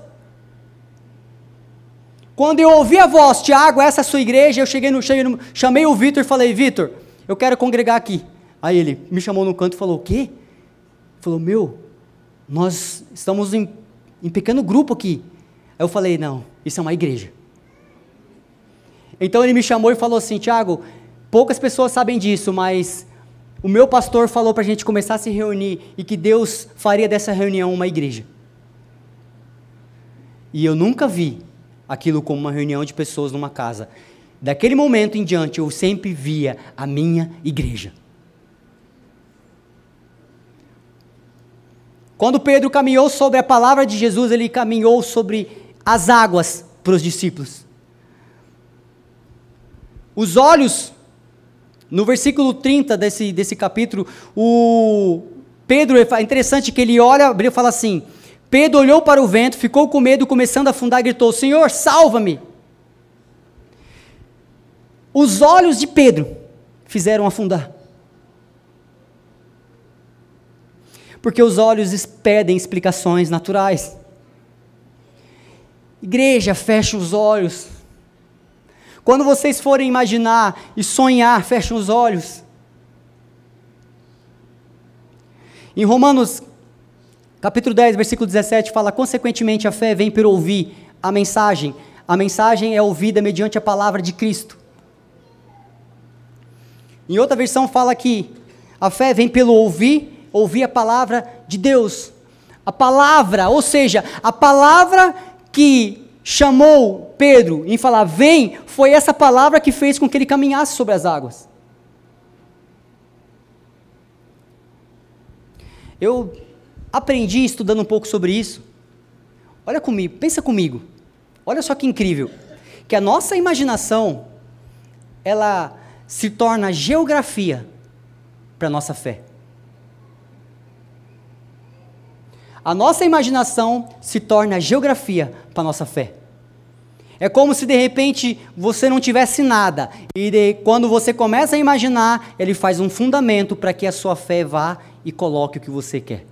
Quando eu ouvi a voz, Tiago, essa é a sua igreja, eu cheguei no, cheguei no chamei o Vitor e falei, Vitor, eu quero congregar aqui. Aí ele me chamou no canto e falou, o quê? Falou, meu, nós estamos em, em pequeno grupo aqui. Aí eu falei, não, isso é uma igreja. Então ele me chamou e falou assim, Tiago, poucas pessoas sabem disso, mas o meu pastor falou para a gente começar a se reunir e que Deus faria dessa reunião uma igreja. E eu nunca vi aquilo como uma reunião de pessoas numa casa. Daquele momento em diante, eu sempre via a minha igreja. Quando Pedro caminhou sobre a palavra de Jesus, ele caminhou sobre as águas para os discípulos. Os olhos, no versículo 30 desse, desse capítulo, o Pedro, é interessante que ele olha, ele fala assim: Pedro olhou para o vento, ficou com medo, começando a afundar, gritou: Senhor, salva-me! Os olhos de Pedro fizeram afundar. Porque os olhos pedem explicações naturais. Igreja, fecha os olhos. Quando vocês forem imaginar e sonhar, fechem os olhos. Em Romanos, capítulo 10, versículo 17, fala: Consequentemente, a fé vem por ouvir a mensagem. A mensagem é ouvida mediante a palavra de Cristo. Em outra versão, fala que a fé vem pelo ouvir, ouvir a palavra de Deus. A palavra, ou seja, a palavra que chamou Pedro em falar, vem, foi essa palavra que fez com que ele caminhasse sobre as águas. Eu aprendi estudando um pouco sobre isso. Olha comigo, pensa comigo. Olha só que incrível. Que a nossa imaginação, ela se torna geografia para a nossa fé. A nossa imaginação se torna geografia para a nossa fé. É como se de repente você não tivesse nada. E de, quando você começa a imaginar, ele faz um fundamento para que a sua fé vá e coloque o que você quer.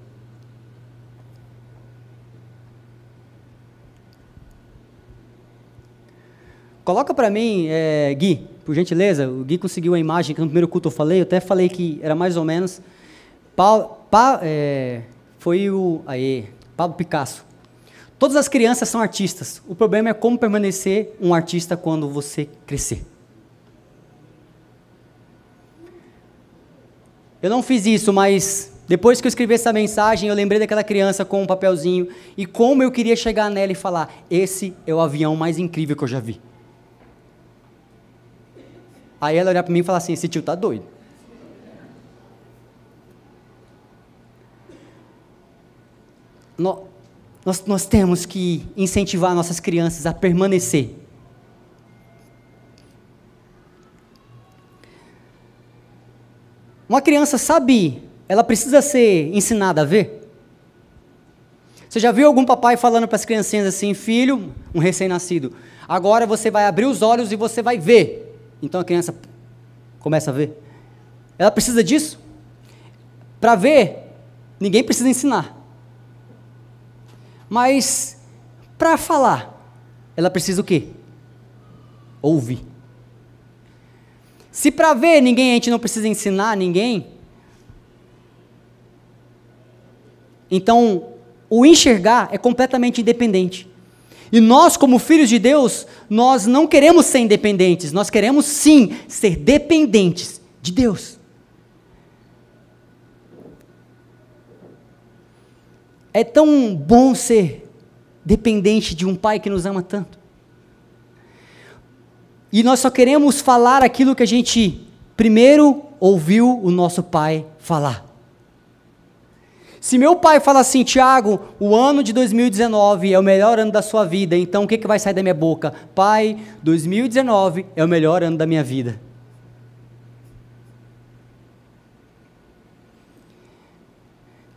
Coloca para mim, é, Gui, por gentileza. O Gui conseguiu a imagem que no primeiro culto eu falei. Eu até falei que era mais ou menos. Pa, pa, é, foi o. Aí, Pablo Picasso. Todas as crianças são artistas. O problema é como permanecer um artista quando você crescer. Eu não fiz isso, mas depois que eu escrevi essa mensagem, eu lembrei daquela criança com um papelzinho e como eu queria chegar nela e falar: esse é o avião mais incrível que eu já vi. Aí ela olhar para mim e falar assim: esse tio tá doido. No, nós, nós temos que incentivar nossas crianças a permanecer. Uma criança sabe, ela precisa ser ensinada a ver. Você já viu algum papai falando para as criancinhas assim, filho, um recém-nascido, agora você vai abrir os olhos e você vai ver. Então a criança começa a ver. Ela precisa disso? Para ver, ninguém precisa ensinar. Mas para falar, ela precisa o quê? Ouvir. Se para ver ninguém, a gente não precisa ensinar ninguém. Então, o enxergar é completamente independente. E nós, como filhos de Deus, nós não queremos ser independentes, nós queremos sim ser dependentes de Deus. É tão bom ser dependente de um pai que nos ama tanto. E nós só queremos falar aquilo que a gente primeiro ouviu o nosso pai falar. Se meu pai fala assim, Tiago, o ano de 2019 é o melhor ano da sua vida, então o que, que vai sair da minha boca? Pai, 2019 é o melhor ano da minha vida.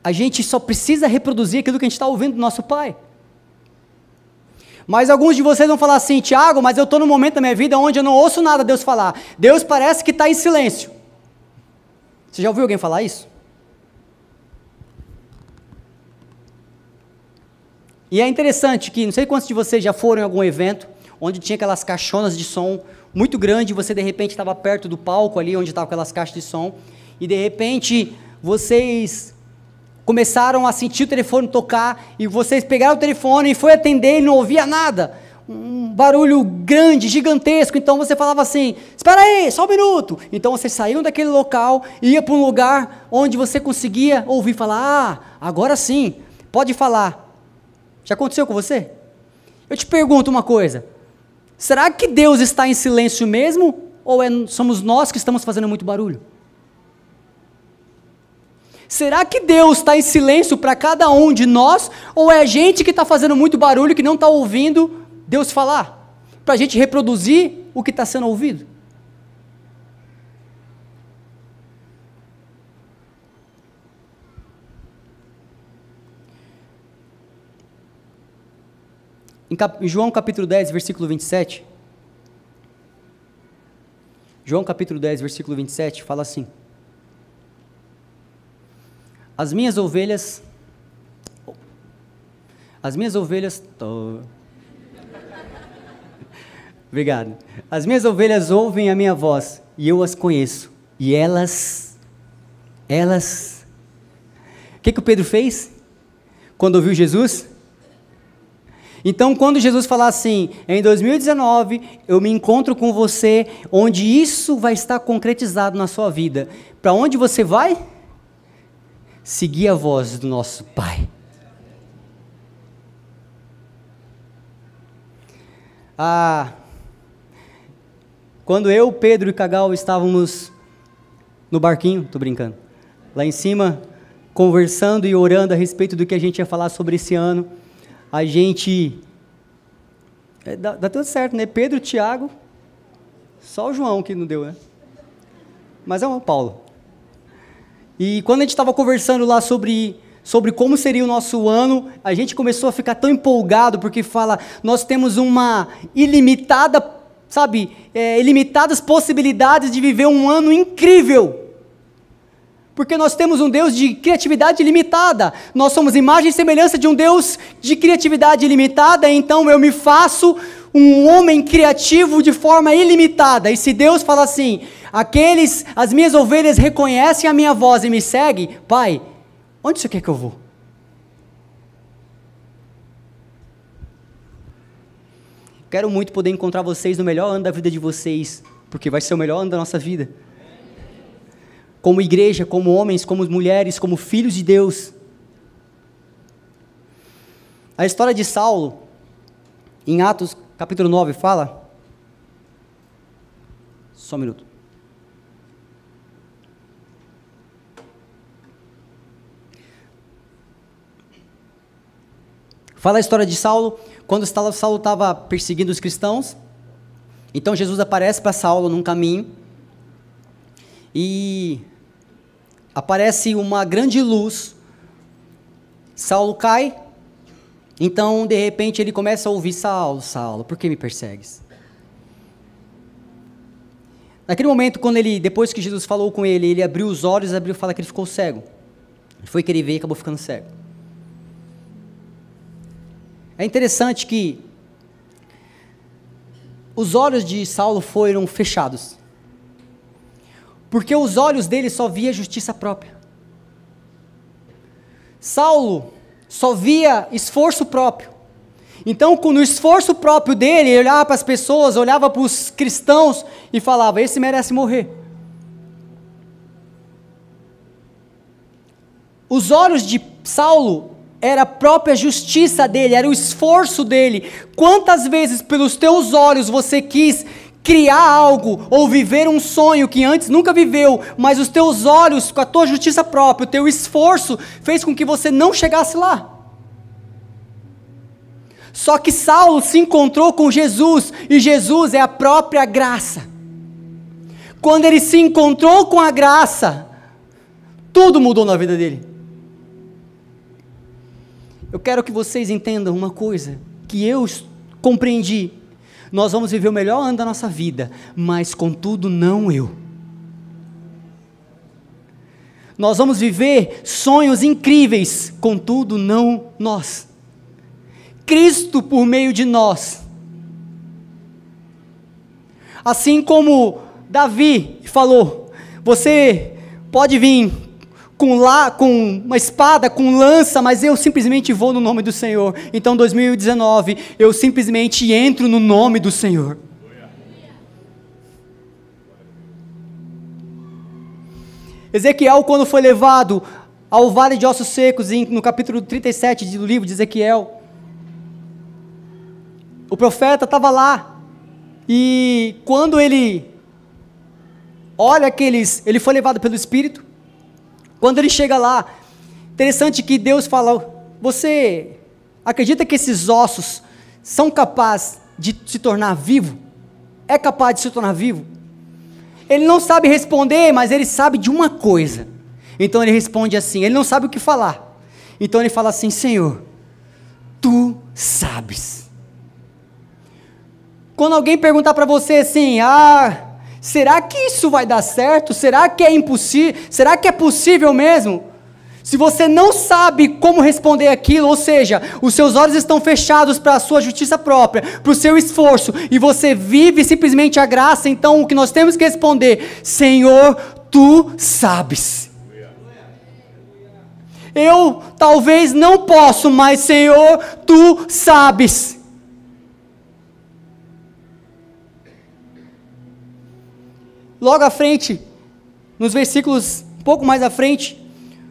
A gente só precisa reproduzir aquilo que a gente está ouvindo do nosso pai. Mas alguns de vocês vão falar assim, Tiago, mas eu estou num momento da minha vida onde eu não ouço nada Deus falar. Deus parece que está em silêncio. Você já ouviu alguém falar isso? E é interessante que, não sei quantos de vocês já foram em algum evento, onde tinha aquelas caixonas de som muito grande, você de repente estava perto do palco ali, onde estavam aquelas caixas de som, e de repente vocês começaram a sentir o telefone tocar, e vocês pegaram o telefone e foi atender e não ouvia nada. Um barulho grande, gigantesco, então você falava assim: espera aí, só um minuto. Então você saiu daquele local e ia para um lugar onde você conseguia ouvir falar: ah, agora sim, pode falar. Já aconteceu com você? Eu te pergunto uma coisa: será que Deus está em silêncio mesmo? Ou é, somos nós que estamos fazendo muito barulho? Será que Deus está em silêncio para cada um de nós? Ou é a gente que está fazendo muito barulho, que não está ouvindo Deus falar? Para a gente reproduzir o que está sendo ouvido? Em, João capítulo 10, versículo 27. João capítulo 10, versículo 27 fala assim: As minhas ovelhas. As minhas ovelhas. Obrigado. As minhas ovelhas ouvem a minha voz e eu as conheço. E elas. Elas. O que, que o Pedro fez? Quando ouviu Jesus? Então, quando Jesus falar assim, em 2019 eu me encontro com você, onde isso vai estar concretizado na sua vida, para onde você vai? Seguir a voz do nosso Pai. Ah, quando eu, Pedro e Cagal estávamos no barquinho, tô brincando, lá em cima, conversando e orando a respeito do que a gente ia falar sobre esse ano, a gente. É, dá, dá, tudo certo, né? Pedro, Tiago, só o João que não deu, né? Mas é o Paulo. E quando a gente estava conversando lá sobre, sobre como seria o nosso ano, a gente começou a ficar tão empolgado, porque fala, nós temos uma ilimitada, sabe, é, ilimitadas possibilidades de viver um ano incrível. Porque nós temos um Deus de criatividade ilimitada. Nós somos imagem e semelhança de um Deus de criatividade ilimitada, então eu me faço um homem criativo de forma ilimitada. E se Deus fala assim: "Aqueles, as minhas ovelhas reconhecem a minha voz e me seguem", Pai, onde você quer que eu vou? Quero muito poder encontrar vocês no melhor ano da vida de vocês, porque vai ser o melhor ano da nossa vida como igreja, como homens, como mulheres, como filhos de Deus. A história de Saulo, em Atos capítulo 9, fala. Só um minuto. Fala a história de Saulo, quando Saulo estava perseguindo os cristãos. Então Jesus aparece para Saulo num caminho e aparece uma grande luz. Saulo cai. Então, de repente, ele começa a ouvir: Saulo, Saulo, por que me persegues? Naquele momento, quando ele, depois que Jesus falou com ele, ele abriu os olhos, abriu, fala que ele ficou cego. Foi querer ver e acabou ficando cego. É interessante que os olhos de Saulo foram fechados. Porque os olhos dele só via justiça própria. Saulo só via esforço próprio. Então, no esforço próprio dele, ele olhava para as pessoas, olhava para os cristãos e falava: Esse merece morrer. Os olhos de Saulo era a própria justiça dele, era o esforço dele. Quantas vezes pelos teus olhos você quis criar algo ou viver um sonho que antes nunca viveu, mas os teus olhos, com a tua justiça própria, o teu esforço fez com que você não chegasse lá. Só que Saulo se encontrou com Jesus e Jesus é a própria graça. Quando ele se encontrou com a graça, tudo mudou na vida dele. Eu quero que vocês entendam uma coisa que eu compreendi. Nós vamos viver o melhor ano da nossa vida, mas contudo não eu. Nós vamos viver sonhos incríveis, contudo não nós. Cristo por meio de nós. Assim como Davi falou: Você pode vir com, lá, com uma espada, com lança, mas eu simplesmente vou no nome do Senhor. Então, 2019, eu simplesmente entro no nome do Senhor. Ezequiel, quando foi levado ao vale de ossos secos, no capítulo 37 do livro de Ezequiel, o profeta estava lá, e quando ele olha aqueles, ele foi levado pelo Espírito, quando ele chega lá, interessante que Deus fala: Você acredita que esses ossos são capazes de se tornar vivo? É capaz de se tornar vivo? Ele não sabe responder, mas ele sabe de uma coisa. Então ele responde assim: Ele não sabe o que falar. Então ele fala assim: Senhor, tu sabes. Quando alguém perguntar para você assim: Ah, Será que isso vai dar certo? Será que é impossível? Será que é possível mesmo? Se você não sabe como responder aquilo, ou seja, os seus olhos estão fechados para a sua justiça própria, para o seu esforço, e você vive simplesmente a graça, então o que nós temos que responder: Senhor, tu sabes. Eu talvez não posso, mas Senhor, tu sabes. Logo à frente, nos versículos, um pouco mais à frente,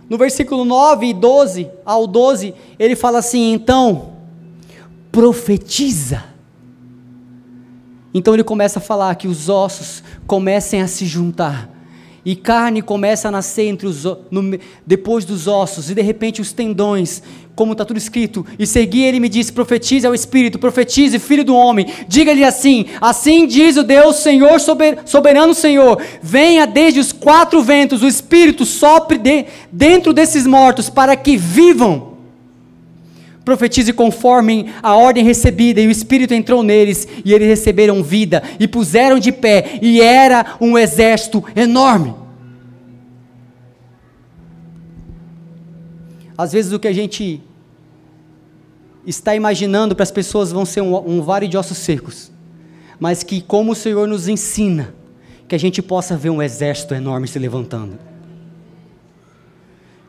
no versículo 9 e 12 ao 12, ele fala assim: então, profetiza. Então ele começa a falar que os ossos comecem a se juntar e carne começa a nascer entre os, no, depois dos ossos, e de repente os tendões, como está tudo escrito, e segui ele me disse: profetize ao Espírito, profetize, filho do homem, diga-lhe assim: assim diz o Deus, Senhor, soberano Senhor, venha desde os quatro ventos, o Espírito sopre de, dentro desses mortos, para que vivam. Profetize conforme a ordem recebida, e o Espírito entrou neles, e eles receberam vida, e puseram de pé, e era um exército enorme. Às vezes o que a gente está imaginando para as pessoas vão ser um, um vale de ossos secos, mas que, como o Senhor nos ensina, que a gente possa ver um exército enorme se levantando.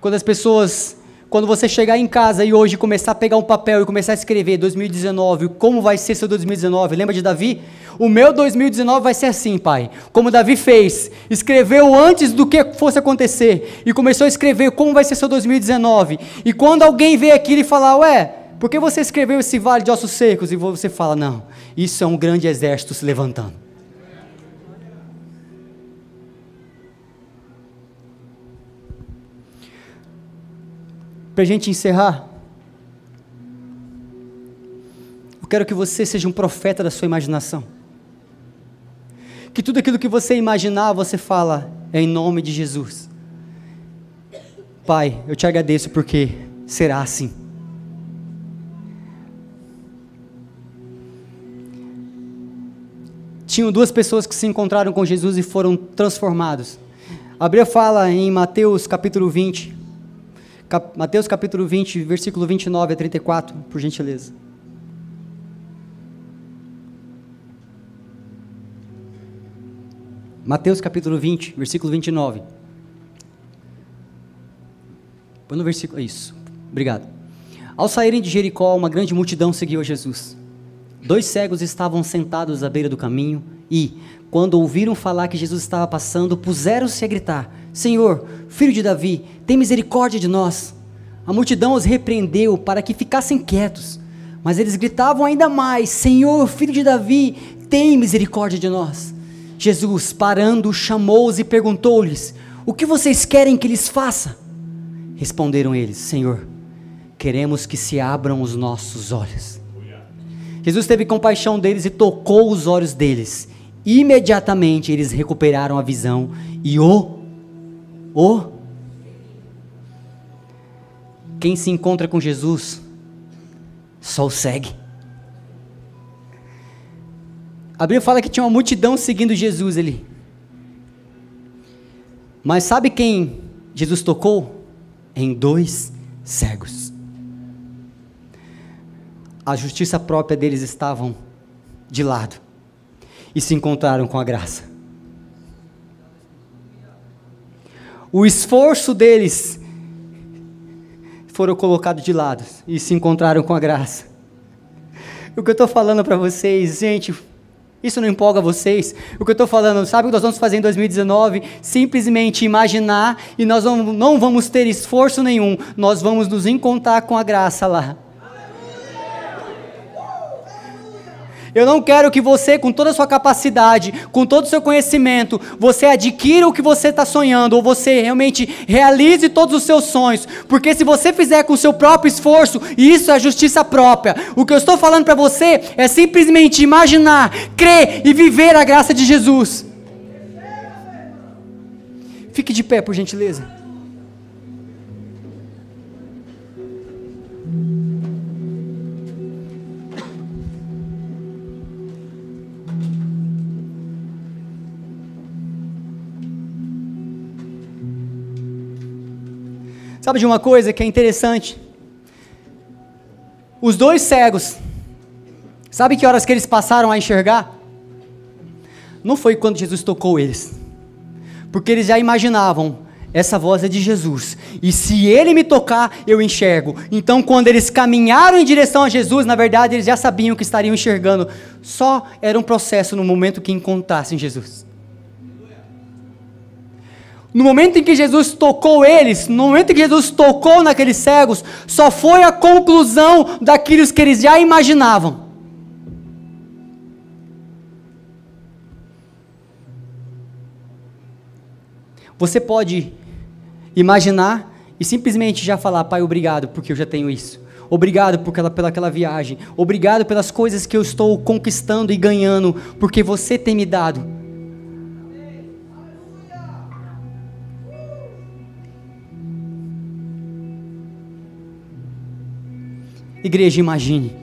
Quando as pessoas quando você chegar em casa e hoje começar a pegar um papel e começar a escrever 2019, como vai ser seu 2019? Lembra de Davi? O meu 2019 vai ser assim, pai. Como Davi fez, escreveu antes do que fosse acontecer e começou a escrever como vai ser seu 2019. E quando alguém vê aquilo e falar, ué, por que você escreveu esse vale de ossos secos? E você fala, não, isso é um grande exército se levantando. Para a gente encerrar, eu quero que você seja um profeta da sua imaginação. Que tudo aquilo que você imaginar, você fala, é em nome de Jesus. Pai, eu te agradeço porque será assim. Tinham duas pessoas que se encontraram com Jesus e foram transformados. A Bíblia fala em Mateus capítulo 20, Cap Mateus capítulo 20, versículo 29 a 34, por gentileza. Mateus capítulo 20, versículo 29. Põe no versículo, isso. Obrigado. Ao saírem de Jericó, uma grande multidão seguiu a Jesus. Dois cegos estavam sentados à beira do caminho e, quando ouviram falar que Jesus estava passando, puseram-se a gritar: Senhor, filho de Davi, tem misericórdia de nós. A multidão os repreendeu para que ficassem quietos, mas eles gritavam ainda mais: Senhor, filho de Davi, tem misericórdia de nós. Jesus, parando, chamou-os e perguntou-lhes: O que vocês querem que lhes faça? Responderam eles: Senhor, queremos que se abram os nossos olhos. Jesus teve compaixão deles e tocou os olhos deles. Imediatamente eles recuperaram a visão e o o quem se encontra com Jesus só o segue. A Bíblia fala que tinha uma multidão seguindo Jesus ali. Mas sabe quem Jesus tocou? Em dois cegos. A justiça própria deles estavam de lado e se encontraram com a graça. O esforço deles foram colocados de lado e se encontraram com a graça. O que eu estou falando para vocês, gente, isso não empolga vocês? O que eu estou falando, sabe o que nós vamos fazer em 2019? Simplesmente imaginar e nós não vamos ter esforço nenhum, nós vamos nos encontrar com a graça lá. Eu não quero que você, com toda a sua capacidade, com todo o seu conhecimento, você adquira o que você está sonhando, ou você realmente realize todos os seus sonhos. Porque se você fizer com o seu próprio esforço, isso é justiça própria. O que eu estou falando para você é simplesmente imaginar, crer e viver a graça de Jesus. Fique de pé, por gentileza. Sabe de uma coisa que é interessante? Os dois cegos, sabe que horas que eles passaram a enxergar? Não foi quando Jesus tocou eles, porque eles já imaginavam, essa voz é de Jesus, e se ele me tocar, eu enxergo. Então, quando eles caminharam em direção a Jesus, na verdade, eles já sabiam que estariam enxergando, só era um processo no momento que encontrassem Jesus. No momento em que Jesus tocou eles, no momento em que Jesus tocou naqueles cegos, só foi a conclusão daquilo que eles já imaginavam. Você pode imaginar e simplesmente já falar, Pai, obrigado, porque eu já tenho isso. Obrigado por aquela, pelaquela viagem. Obrigado pelas coisas que eu estou conquistando e ganhando, porque você tem me dado. Igreja, imagine.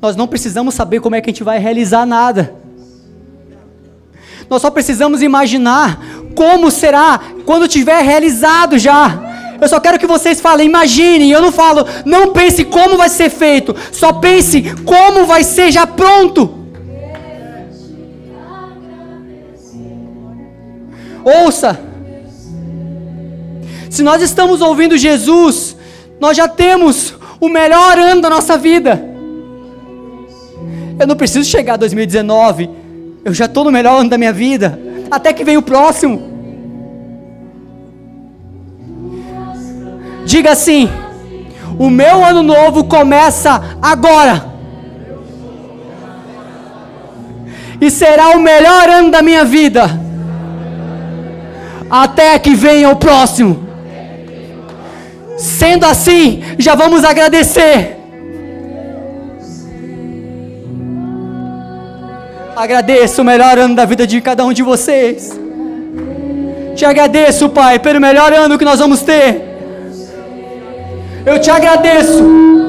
Nós não precisamos saber como é que a gente vai realizar nada. Nós só precisamos imaginar como será quando tiver realizado já. Eu só quero que vocês falem, imaginem. Eu não falo, não pense como vai ser feito. Só pense como vai ser já pronto. Ouça. Se nós estamos ouvindo Jesus, nós já temos o melhor ano da nossa vida. Eu não preciso chegar a 2019. Eu já estou no melhor ano da minha vida. Até que vem o próximo. Diga assim: O meu ano novo começa agora. E será o melhor ano da minha vida. Até que venha o próximo. Sendo assim, já vamos agradecer. Agradeço o melhor ano da vida de cada um de vocês. Te agradeço, Pai, pelo melhor ano que nós vamos ter. Eu te agradeço